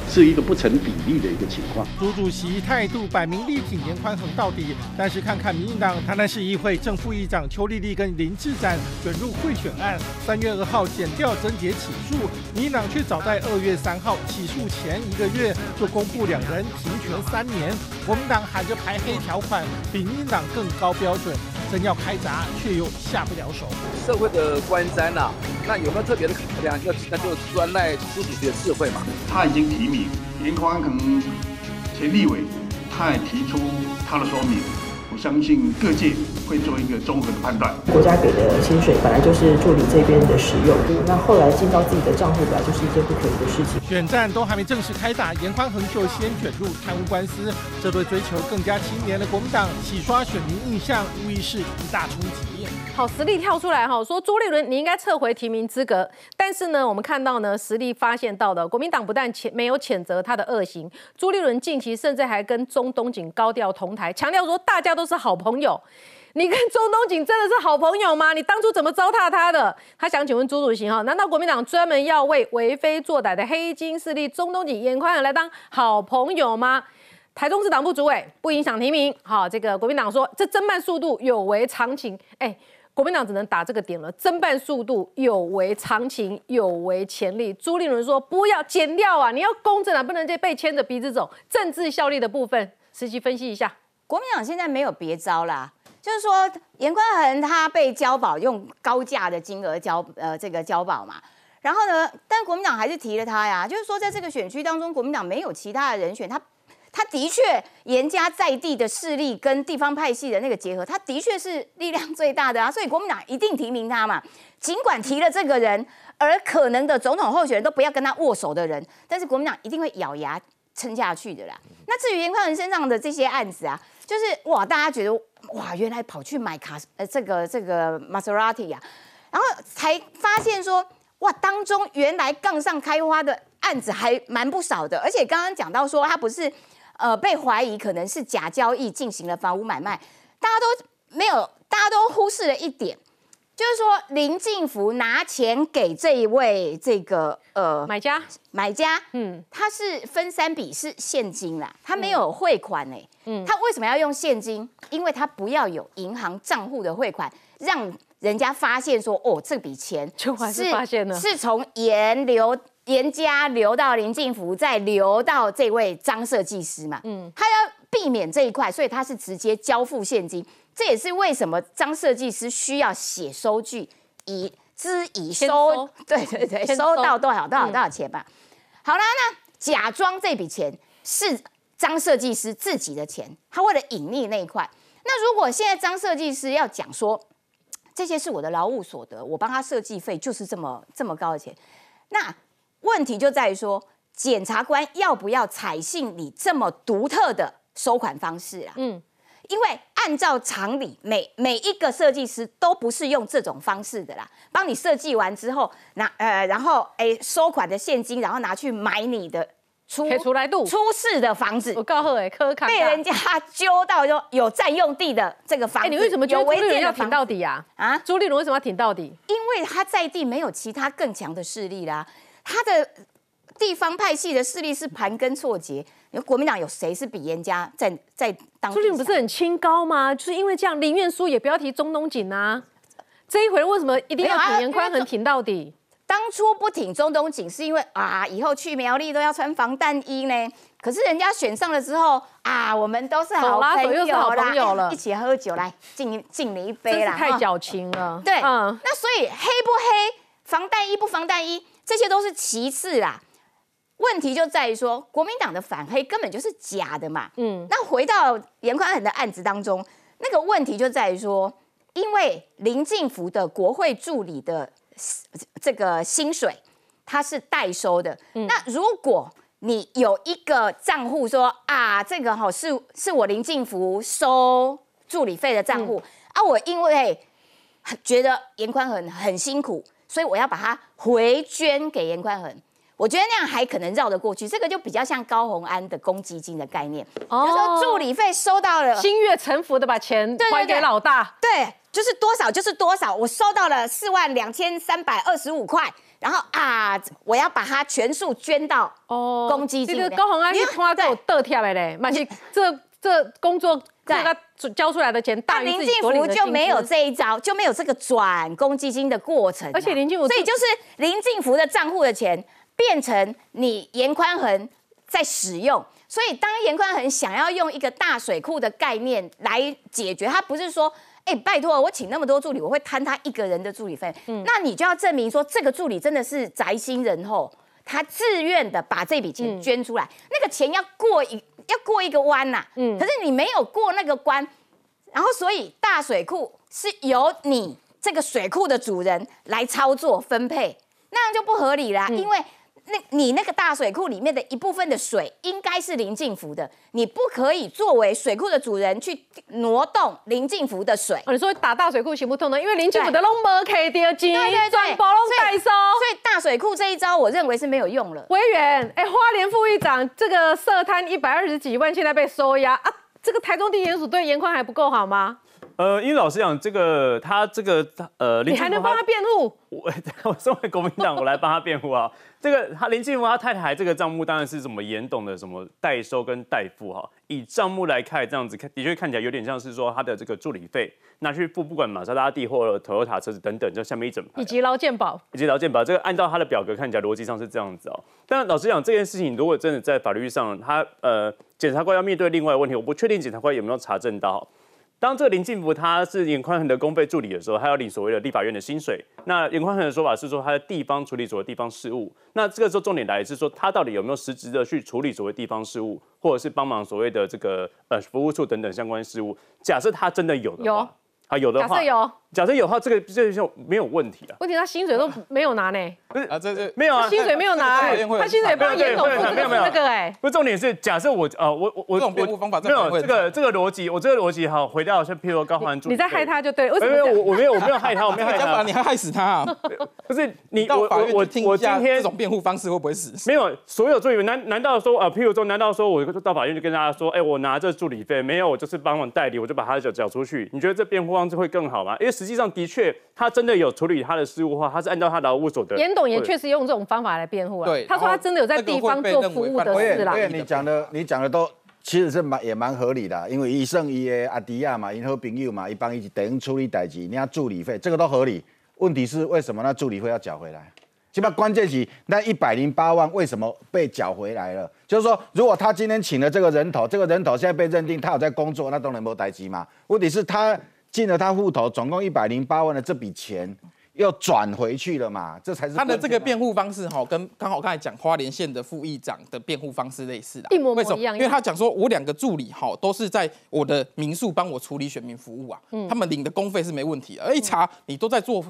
是一个不成比例的一个情况。朱主席态度摆明力挺严宽恒到底，但是看看民进党台南市议会正副议长邱丽丽跟林志展卷入贿选案，三月二号减掉增结起诉，民进党却早在二月三号起诉前一个月就公布两人停权三年，国民党喊着排黑条款，比民进党更高标准。真要开闸，却又下不了手。社会的观瞻呐，那有没有特别的考量？要那就专赖朱主席的智慧嘛。他已经提名严宽可能前立委，他也提出他的说明。我相信各界会做一个综合的判断。国家给的薪水本来就是助理这边的使用，那后来进到自己的账户来，就是一件不可以的事情。选战都还没正式开打，严宽恒就先卷入贪污官司，这对追求更加清廉的国民党洗刷选民印象，无疑是一大冲击。好，实力跳出来哈，说朱立伦你应该撤回提名资格。但是呢，我们看到呢，实力发现到的国民党不但谴没有谴责他的恶行，朱立伦近期甚至还跟中东锦高调同台，强调说大家都是好朋友。你跟中东锦真的是好朋友吗？你当初怎么糟蹋他的？他想请问朱主席哈，难道国民党专门要为为非作歹的黑金势力中东锦严宽仁来当好朋友吗？台中市党部主委不影响提名。好，这个国民党说这侦办速度有违常情。哎。(laughs) 国民党只能打这个点了，侦办速度有违常情，有违潜力。朱立伦说：“不要剪掉啊，你要公正啊，不能再被牵着鼻子走。”政治效力的部分，实际分析一下。国民党现在没有别招啦，就是说严宽恒他被交保，用高价的金额交呃这个交保嘛。然后呢，但国民党还是提了他呀，就是说在这个选区当中，国民党没有其他的人选，他。他的确，严家在地的势力跟地方派系的那个结合，他的确是力量最大的啊，所以国民党一定提名他嘛。(laughs) 尽管提了这个人，而可能的总统候选人都不要跟他握手的人，但是国民党一定会咬牙撑下去的啦。那至于严宽仁身上的这些案子啊，就是哇，大家觉得哇，原来跑去买卡呃这个这个玛莎拉蒂呀，然后才发现说哇，当中原来杠上开花的案子还蛮不少的，而且刚刚讲到说他不是。呃，被怀疑可能是假交易进行了房屋买卖，大家都没有，大家都忽视了一点，就是说林敬福拿钱给这一位这个呃买家，买家，嗯，他是分三笔是现金啦，他没有汇款哎，嗯，他为什么要用现金？因为他不要有银行账户的汇款，让人家发现说，哦，这笔钱是发现了是从严流严家留到林敬福，再留到这位张设计师嘛。嗯，他要避免这一块，所以他是直接交付现金。这也是为什么张设计师需要写收据，以之以收收，对对对，收收到多少多少嗯多少钱吧。好啦，那假装这笔钱是张设计师自己的钱，他为了隐匿那一块。那如果现在张设计师要讲说，这些是我的劳务所得，我帮他设计费就是这么这么高的钱，那问题就在于说，检察官要不要采信你这么独特的收款方式啊？嗯，因为按照常理，每每一个设计师都不是用这种方式的啦。帮你设计完之后，拿呃，然后哎收款的现金，然后拿去买你的出出来度出事的房子。我告诉哎，科卡被人家揪到就有占用地的这个房哎，子，你为什么觉得朱有违立伦要挺到底啊？啊？朱立伦为什么要挺到底？因为他在地没有其他更强的势力啦，他的地方派系的势力是盘根错节。你说国民党有谁是比严家在在当？朱立伦不是很清高吗？就是因为这样，林愿书也不要提中东锦啊。这一回为什么一定要挺严宽因为恒挺到底？当初不挺中东锦，是因为啊，以后去苗栗都要穿防弹衣呢。可是人家选上了之后啊，我们都是好朋友又是好啦朋友了一起喝酒来敬你敬你一杯啦，太矫情了。对，嗯，那所以黑不黑、防弹衣不防弹衣，这些都是其次啦。问题就在于说，国民党的反黑根本就是假的嘛。嗯，那回到严宽恒的案子当中，那个问题就在于说，因为林敬福的国会助理的这个薪水，他是代收的。那如果你有一个账户说啊，这个哈、是是我林敬福收助理费的账户、啊，我因为觉得严宽恒很辛苦，所以我要把它回捐给严宽恒。我觉得那样还可能绕得过去，这个就比较像高鸿安的公积金的概念，哦就是说助理费收到了，心悦诚服的把钱还给老大。对，就是多少就是多少，我收到了四万两千三百二十五块，然后啊，我要把它全数捐到哦公积金。这个高鸿安你看是拖够得跳的嘞，嘛是这这工作这对个交出来的钱大于林敬所领的薪福就没有资这一招，就没有这个转公积金的过程啊、而且林敬福所以就是林敬福的账户的钱变成你严宽恒在使用。所以当严宽恒想要用一个大水库的概念来解决，他不是说。哎、拜托，我请那么多助理，我会摊他一个人的助理费。嗯那你就要证明说，这个助理真的是宅心仁厚，他自愿的把这笔嗯。钱捐出来，那个钱要过一要过一个弯呐、嗯。可是你没有过那个关，然后所以大水库是由你这个水库的主人来操作分配，那样就不合理啦。嗯。因为那你那个大水库里面的一部分的水应该是林敬福的，你不可以作为水库的主人去挪动林敬福的水。哦，你说打大水库行不通呢？因为林政府的拢没开掉钱，对对对，全部拢代收。所以大水库这一招，我认为是没有用了。委员，哎，花莲副议长这个涉贪一百二十几万，现在被收押啊！这个台中地检署对严宽还不够好吗？呃，因为老实讲，这个他这个呃，林你还能帮他辩护？(laughs) 我我身为国民党，我来帮他辩护啊。这个他林静福他太太这个账目当然是什么严董的什么代收跟代付哈。以账目来看，这样子看的确看起来有点像是说他的这个助理费拿去付，不管玛莎拉蒂或者 Toyota 车子等等，就下面一整排以。及劳健保，以及劳健保，这个按照他的表格看起来逻辑上是这样子哦。但老实讲，这件事情如果真的在法律上，他呃检察官要面对另外的问题，我不确定检察官有没有查证到。当这个林敬福他是尹宽恒的公费助理的时候，他要领所谓的立法院的薪水。那尹宽恒的说法是说他在地方处理所谓地方事务。那这个时候重点来是说他到底有没有实质的去处理所谓地方事务，或者是帮忙所谓的这个呃服务处等等相关事务。假设他真的有的有话，啊有的话，假设有，假设有的话，这个这就没有问题啊。问题他薪水都没有拿呢，不是啊，这这没有啊，薪水没有拿，哎他薪水帮严董付这个没有没有那个哎，不是重点是，假设我呃我我我这种辩护方法没有这个这个逻辑，我这个逻辑哈回到像譬如高环助理你在害他就对，为什没有么这样？我我没有我没有害他，我没有害他，你还害死他啊！不是你到法院我我我我今天这种辩护方式会不会死？没有，所有助理难难道说啊，譬如说，难道说我到法院就跟大家说，哎、我拿这助理费，没有，我就是帮忙代理，我就把他缴缴出去？你觉得这辩护方式会更好吗？因为实际上的确，他真的有处理他的事务的话，他是按照他劳务所得。严董也确实用这种方法来辩护了。对他说他真的有在地方做服务的事啦我。也你讲的你讲的都其实是蛮也蛮合理的，因为医生伊的阿迪亚嘛，因好朋友嘛，一帮伊等于处理代志，你要助理费，这个都合理。问题是为什么那助理费要缴回来？起码关键是那一百零八万为什么被缴回来了？就是说，如果他今天请了这个人头，这个人头现在被认定他有在工作，那当然没代志嘛。问题是，他进了他户头，总共一百零八万的这笔钱。又转回去了嘛？这才是他的这个辩护方式哈，跟刚好刚才讲花莲县的副议长的辩护方式类似的，一模一样。因为他讲说，我两个助理哈都是在我的民宿帮我处理选民服务啊，他们领的公费是没问题的。而一查你都在做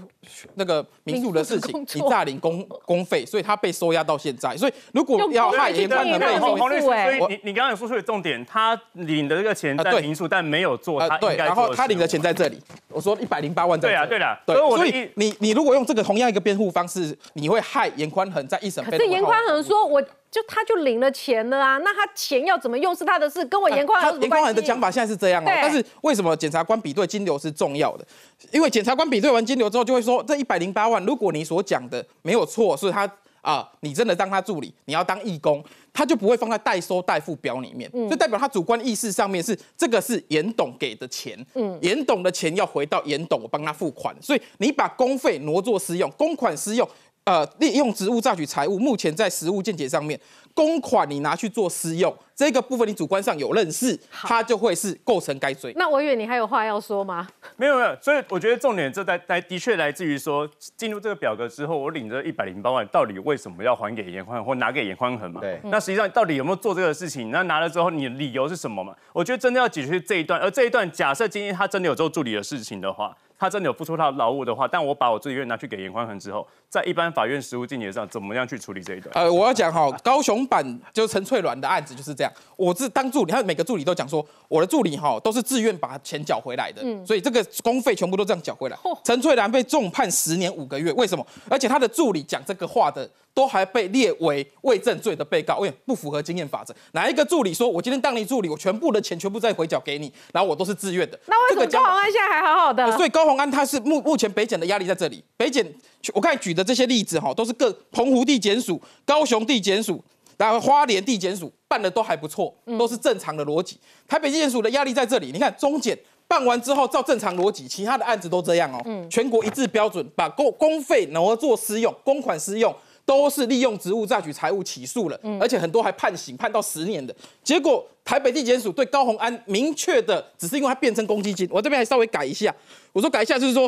那个民宿的事情，你诈领公公费，所以他被收押到现在。所以如果要害严宽恒被收押，所以你你刚刚有说出的重点，他领的这个钱在民宿，但没有做他对，然后他领的钱在这里，我说一百零八万在。对啊，对啊，对，所以你。你如果用这个同样一个辩护方式，你会害严宽恒在一审。可是严宽恒说，我就他就领了钱了啊，那他钱要怎么用是他的事，跟我严宽恒严宽恒的讲法现在是这样哦。但是为什么检察官比对金流是重要的？因为检察官比对完金流之后，就会说这一百零八万，如果你所讲的没有错，是他。啊，你真的当他助理，你要当义工，他就不会放在代收代付表里面，就代表他主观意识上面是这个是严董给的钱，嗯，严董的钱要回到严董，我帮他付款，所以你把公费挪作私用，公款私用，呃，利用职务榨取财物，目前在实物见解上面。公款你拿去做私用，这个部分你主观上有认识，他就会是构成该罪。那我以为你还有话要说吗？没有没有，所以我觉得重点这在在的确来自于说，进入这个表格之后，我领着一百零八万，到底为什么要还给严宽或拿给严宽恒嘛？对。那实际上到底有没有做这个事情？那拿了之后，你的理由是什么嘛？我觉得真的要解决这一段，而这一段假设今天他真的有做助理的事情的话。他真的有付出他的劳务的话，但我把我自己院拿去给严宽恒之后，在一般法院实务境界上，怎么样去处理这一段？呃，我要讲哈，高雄版就陈翠鸾的案子就是这样。我是当助理，他每个助理都讲说，我的助理哈都是自愿把钱缴回来的，所以这个公费全部都这样缴回来。陈翠兰被重判十年五个月，为什么？而且他的助理讲这个话的。都还被列为伪证罪的被告，喂，不符合经验法则。哪一个助理说，我今天当你助理，我全部的钱全部再回缴给你，然后我都是自愿的。那为什么高宏安现在还好好的？所以高宏安他是目目前北检的压力在这里。北检我刚才举的这些例子哈，都是各澎湖地检署、高雄地检署、然后花莲地检署办的都还不错，都是正常的逻辑。台北地检署的压力在这里，你看中检办完之后照正常逻辑，其他的案子都这样哦，全国一致标准，把公公费挪作私用，公款私用。都是利用职务榨取财物起诉了，而且很多还判刑，判到十年的。结果台北地检署对高鸿安明确的，只是因为他变成公积金，我这边还稍微改一下，我说改一下就是说，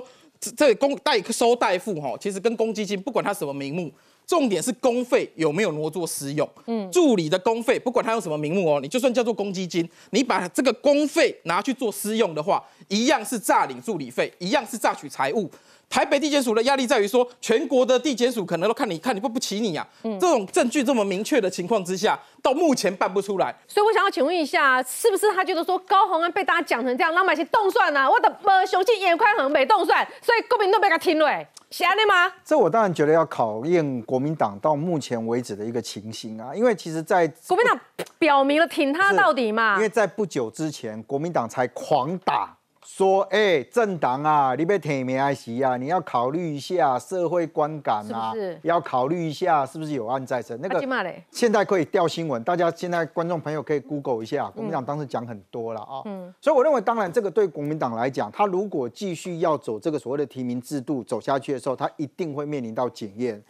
这公代收代付哈，其实跟公积金不管他什么名目，重点是公费有没有挪作私用。嗯，助理的公费不管他用什么名目哦，你就算叫做公积金，你把这个公费拿去做私用的话，一样是诈领助理费，一样是榨取财物。台北地检署的压力在于说，全国的地检署可能都看你看你不不起你啊。嗯，这种证据这么明确的情况之下，到目前办不出来。所以我想要请问一下，是不是他觉得说高鸿安被大家讲成这样，老百姓动算啊？我的呃雄心眼宽很没动算，所以国民都被他听了，是安的吗？这我当然觉得要考验国民党到目前为止的一个情形啊，因为其实，在国民党表明了挺他到底嘛。因为在不久之前，国民党才狂打。说，哎，政党啊，你被提名还是啊？你要考虑一下社会观感啊，要考虑一下是不是有案在身。那个现在可以调新闻，大家现在观众朋友可以 Google 一下，国民党当时讲很多了啊。嗯，所以我认为，当然这个对国民党来讲，他如果继续要走这个所谓的提名制度走下去的时候，他一定会面临到检验。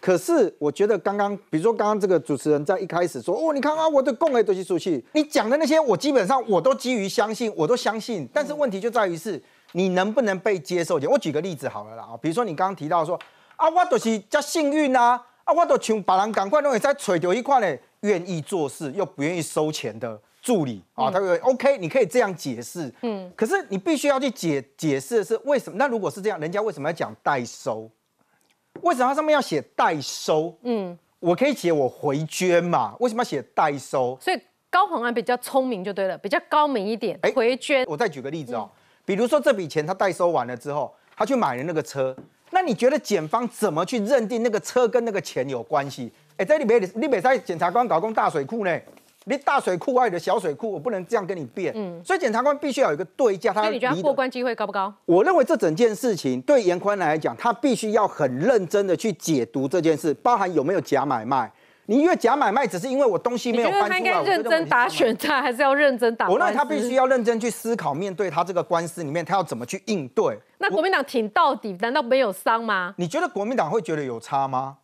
可是我觉得刚刚，比如说刚刚这个主持人在一开始说，哦，你看啊，我的供诶都是出去，你讲的那些，我基本上我都基于相信，我都相信。但是问题就在于是，你能不能被接受？我举个例子好了啦，啊，比如说你刚刚提到说，啊，我都是叫幸运啊，啊，我都像别人赶快都会在揣到一块呢，愿意做事又不愿意收钱的助理啊，他会 OK，你可以这样解释，嗯，可是你必须要去解解释的是为什么？那如果是这样，人家为什么要讲代收？为什么它上面要写代收？嗯，我可以写我回捐嘛？为什么要写代收？所以高宏安比较聪明就对了，比较高明一点。哎，回捐。我再举个例子哦，比如说这笔钱他代收完了之后，他去买了那个车，那你觉得检方怎么去认定那个车跟那个钱有关系？哎，在里面你别在检察官搞工大水库呢？你大水库外的小水库，我不能这样跟你辩。嗯，所以检察官必须要有一个对价。他你觉得过关机会高不高？我认为这整件事情对严宽来讲，他必须要很认真的去解读这件事，包含有没有假买卖。你因为假买卖，只是因为我东西没有你觉得他应该认真打选战，还是要认真打我认？为他必须要认真去思考，面对他这个官司里面，他要怎么去应对。那国民党挺到底，难道没有伤吗？你觉得国民党会觉得有差吗？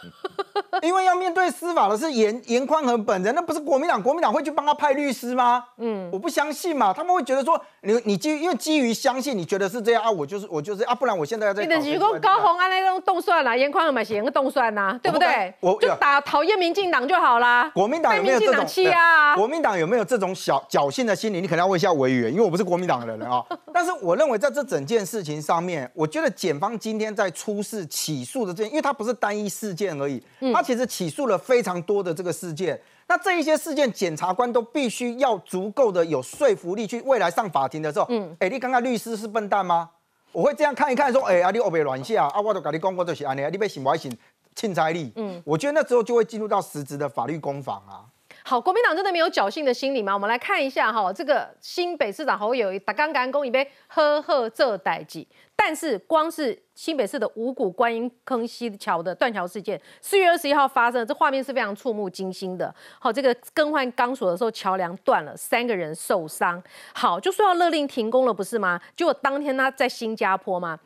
(laughs) 因为要面对司法的是严严宽和本人，那不是国民党，国民党会去帮他派律师吗？嗯，我不相信嘛，他们会觉得说，你你基于因为基于相信，你觉得是这样啊，我就是我就是啊，不然我现在要在你的举公高红安那种动算啦，严宽恒买写个动算呐，对不对？我就打讨厌民进党就好啦。国民党有没有这种被民进党欺压啊？国民党有没有这种小侥幸的心理？你可能要问一下委员，因为我不是国民党的人啊。(laughs) 但是我认为在这整件事情上面，我觉得检方今天在出示起诉的这件，因为他不是单一事件而已，他其实起诉了非常多的这个事件。那这一些事件，检察官都必须要足够的有说服力，去未来上法庭的时候，嗯，哎，你刚刚律师是笨蛋吗？我会这样看一看，说，哎、啊，你欧别乱下啊，我都跟你讲过就是安尼，你被信不信？钦差力，嗯，我觉得那时候就会进入到实质的法律攻防啊。好，国民党真的没有侥幸的心理吗？我们来看一下哈，这个新北市长侯友谊打刚刚公一杯呵呵这代际，但是光是新北市的五股观音坑溪桥的断桥事件，四月二十一号发生，这画面是非常触目惊心的。好，这个更换钢索的时候桥梁断了，三个人受伤。好，就说要勒令停工了，不是吗？结果当天他在新加坡吗。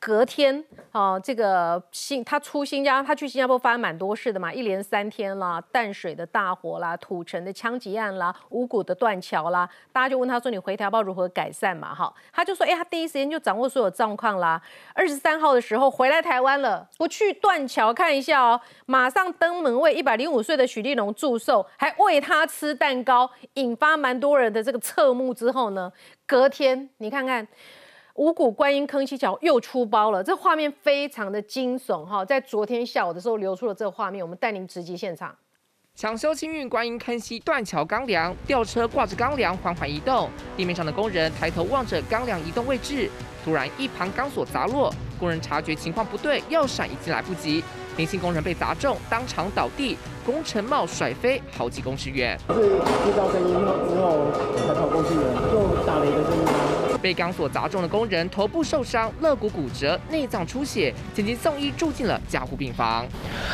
隔天，哦，这个新他出新加，他去新加坡发生蛮多事的嘛，一连三天啦，淡水的大火啦，土城的枪击案啦，五股的断桥啦，大家就问他说你回台要如何改善嘛，哈，他就说，哎，他第一时间就掌握所有状况啦。二十三号的时候回来台湾了，不去断桥看一下哦，马上登门为一百零五岁的许立龙祝寿，还喂他吃蛋糕，引发蛮多人的这个侧目之后呢，隔天你看看。五股观音坑溪桥又出包了，这画面非常的惊悚哈！在昨天下午的时候流出了这个画面，我们带您直击现场。抢修清运观音坑溪断桥钢梁，吊车挂着钢梁缓缓移动，地面上的工人抬头望着钢梁移动位置，突然一旁钢索砸落，工人察觉情况不对，要闪已经来不及，年轻工人被砸中，当场倒地，工程帽甩飞好几公尺远。是听到声音之后才跑过去的，就打了一个声音。被钢索砸中的工人头部受伤，肋骨骨折，内脏出血，紧急送医住进了加护病房。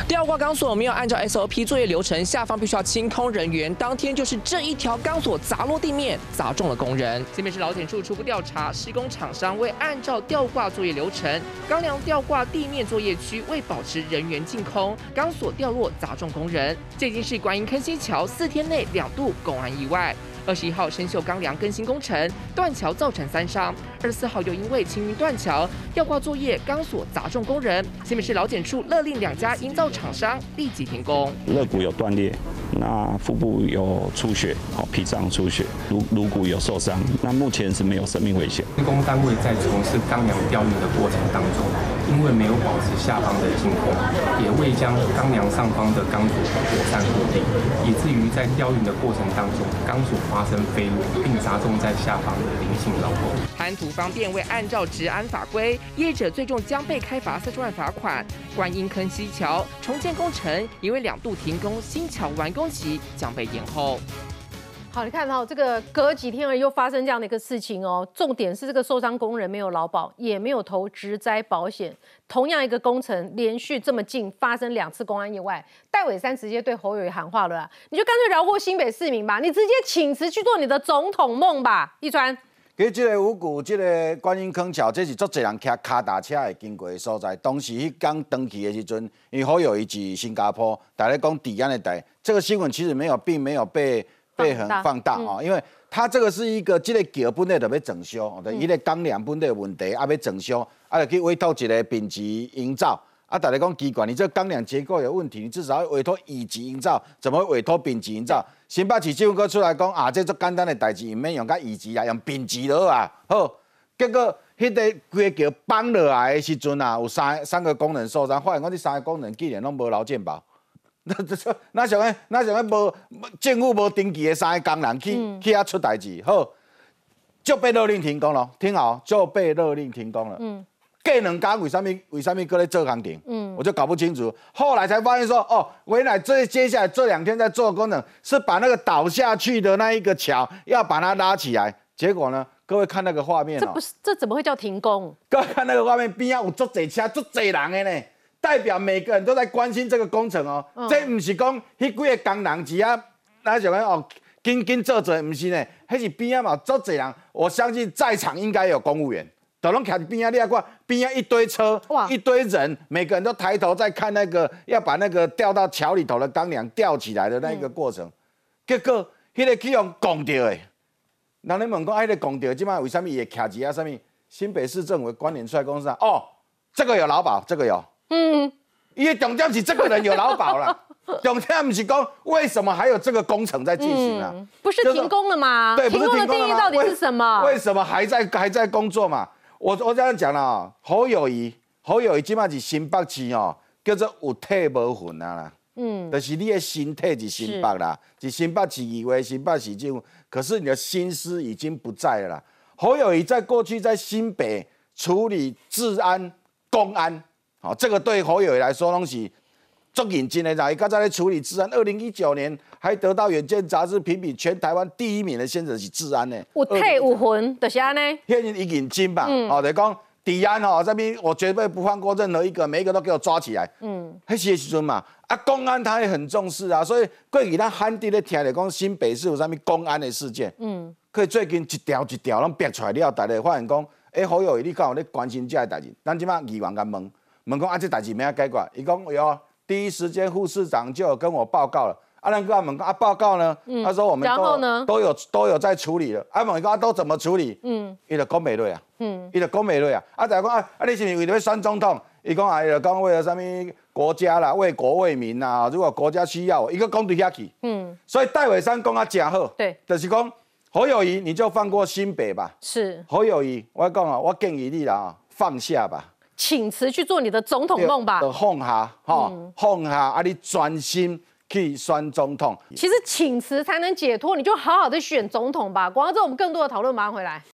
吊挂钢索没有按照 SOP 作业流程，下方必须要清空人员。当天就是这一条钢索砸落地面，砸中了工人。新北市劳检处初步调查，施工厂商未按照吊挂作业流程，钢梁吊挂地面作业区未保持人员净空，钢索掉落砸中工人。这已经是观音坑西桥四天内两度公安意外。二十一号生锈钢梁更新工程断桥造成三伤，二十四号又因为青云断桥吊挂作业钢索砸中工人，新北市劳检处勒令两家营造厂商立即停工。肋骨有断裂，那腹部有出血，好脾脏出血，颅颅骨有受伤，那目前是没有生命危险。施工单位在从事钢梁吊运的过程当中，因为没有保持下方的净空，也未将钢梁上方的钢索妥善固定，以至于在吊运的过程当中，钢索发生飞落，并砸中在下方的灵性劳工。贪图方便未按照治安法规，业者最终将被开罚四十万罚款。观音坑西桥重建工程因为两度停工，新桥完工期将被延后。好，你看到这个隔几天而又发生这样的一个事情哦。重点是这个受伤工人没有劳保，也没有投职灾保险。同样一个工程，连续这么近发生两次公安意外，戴伟山直接对侯友宜喊话了啦，你就干脆饶过新北市民吧，你直接请辞去做你的总统梦吧，一川。其实这个五股，这个观音坑桥，这是足侪人骑卡达车会经过的所在。当时迄刚登记的时阵，因为侯友伊是新加坡，大家讲抵押的代，这个新闻其实没有，并没有被被很放大哦，因为它这个是一个这个桥本来就要整修，哦，伊个钢梁本来问题，啊要整修，啊就去委托一个丙级营造。啊，大家讲奇怪，你这钢梁结构有问题，你至少要委托乙级营造，怎么会委托丙级营造？新北市政府出来讲啊，这做简单的代志，唔免用甲乙级啊，用丙级落啊。好，结果迄个规个桥崩落来的时阵啊，有三三个工人受伤，发现讲这三个工人竟然拢无劳健保。(laughs) 那这这那想个那无政府无登记的三个工人去、去遐出代志，好，就被勒令停工了。听好，就被勒令停工了。嗯。过两天为什么为什么搁咧做工程？嗯，我就搞不清楚。后来才发现说，哦，原来这接下来这两天在做工程，是把那个倒下去的那一个桥要把它拉起来。结果呢，各位看那个画面这不是这怎么会叫停工？各位看那个画面边啊有足侪车，足侪人的呢。代表每个人都在关心这个工程哦。嗯这不是讲迄几个工人只啊，那想讲哦，紧紧做做，不是呢，迄是边啊嘛，足侪人，我相信在场应该有公务员。都拢徛伫边啊，你啊看边啊一堆车，一堆人，每个人都抬头在看那个要把那个掉到桥里头的钢梁吊起来的那个过程。结果迄个去用讲到的，人咧问讲，啊，迄个讲到，即摆为什么伊会徛伫啊？什么新北市政府的官员出来讲啥？哦，这个有劳保，这个有。嗯，伊的重点是这个人有劳保了，(laughs) 重点不是讲为什么还有这个工程在进行啊？嗯不是停工了吗？对，停工的定义到底是什么？为为什么还在还在工作嘛？我我这样讲啦，侯友谊，侯友谊即摆是新北市哦，叫做有体无魂啊啦。嗯就是你的身体是新北啦，是新北市以为、新北市政府，可是你的心思已经不在了啦。侯友谊在过去在新北处理治安、公安，好、这个对侯友谊来说拢是足认真的啦。伊刚才在处理治安，二零一九年还得到《远见》杂志评比全台湾第一名的，先生是治安呢。有体有魂，就是安尼。现在已认真吧？嗯哦，就讲治安哦，这边我绝对不放过任何一个，每一个都给我抓起来。嗯，迄时的时阵嘛，啊，公安他也很重视啊，所以过去咱罕地咧听咧讲新北市有啥物公安的事件，嗯，可以最近一条一条拢逼出来了，大家发现讲，诶、好友谊你敢有咧关心这个代志？咱即摆议员甲问，问讲啊，这代志要安解决？伊讲有，第一时间副市长就有跟我报告了。啊，咱个问讲啊，报告呢？嗯他说我们都都有都有在处理了。啊，问讲啊，都怎么处理？嗯伊就讲美瑞啊。嗯伊就讲美瑞啊，啊，就讲啊，啊，你是不是为了要选总统？伊讲啊，伊就讲为了什么国家啦，为国为民啦，如果国家需要，一个讲对下去。嗯，所以戴伟山讲啊，真好。对，就是讲侯友谊，你就放过新北吧。是侯友谊，我讲啊，我建议你啦，啊放下吧，请辞去做你的总统梦吧。就放下，哈、嗯放下，啊，你专心去选总统。其实请辞才能解脱，你就好好的选总统吧。广告之后我们更多的讨论，马上回来。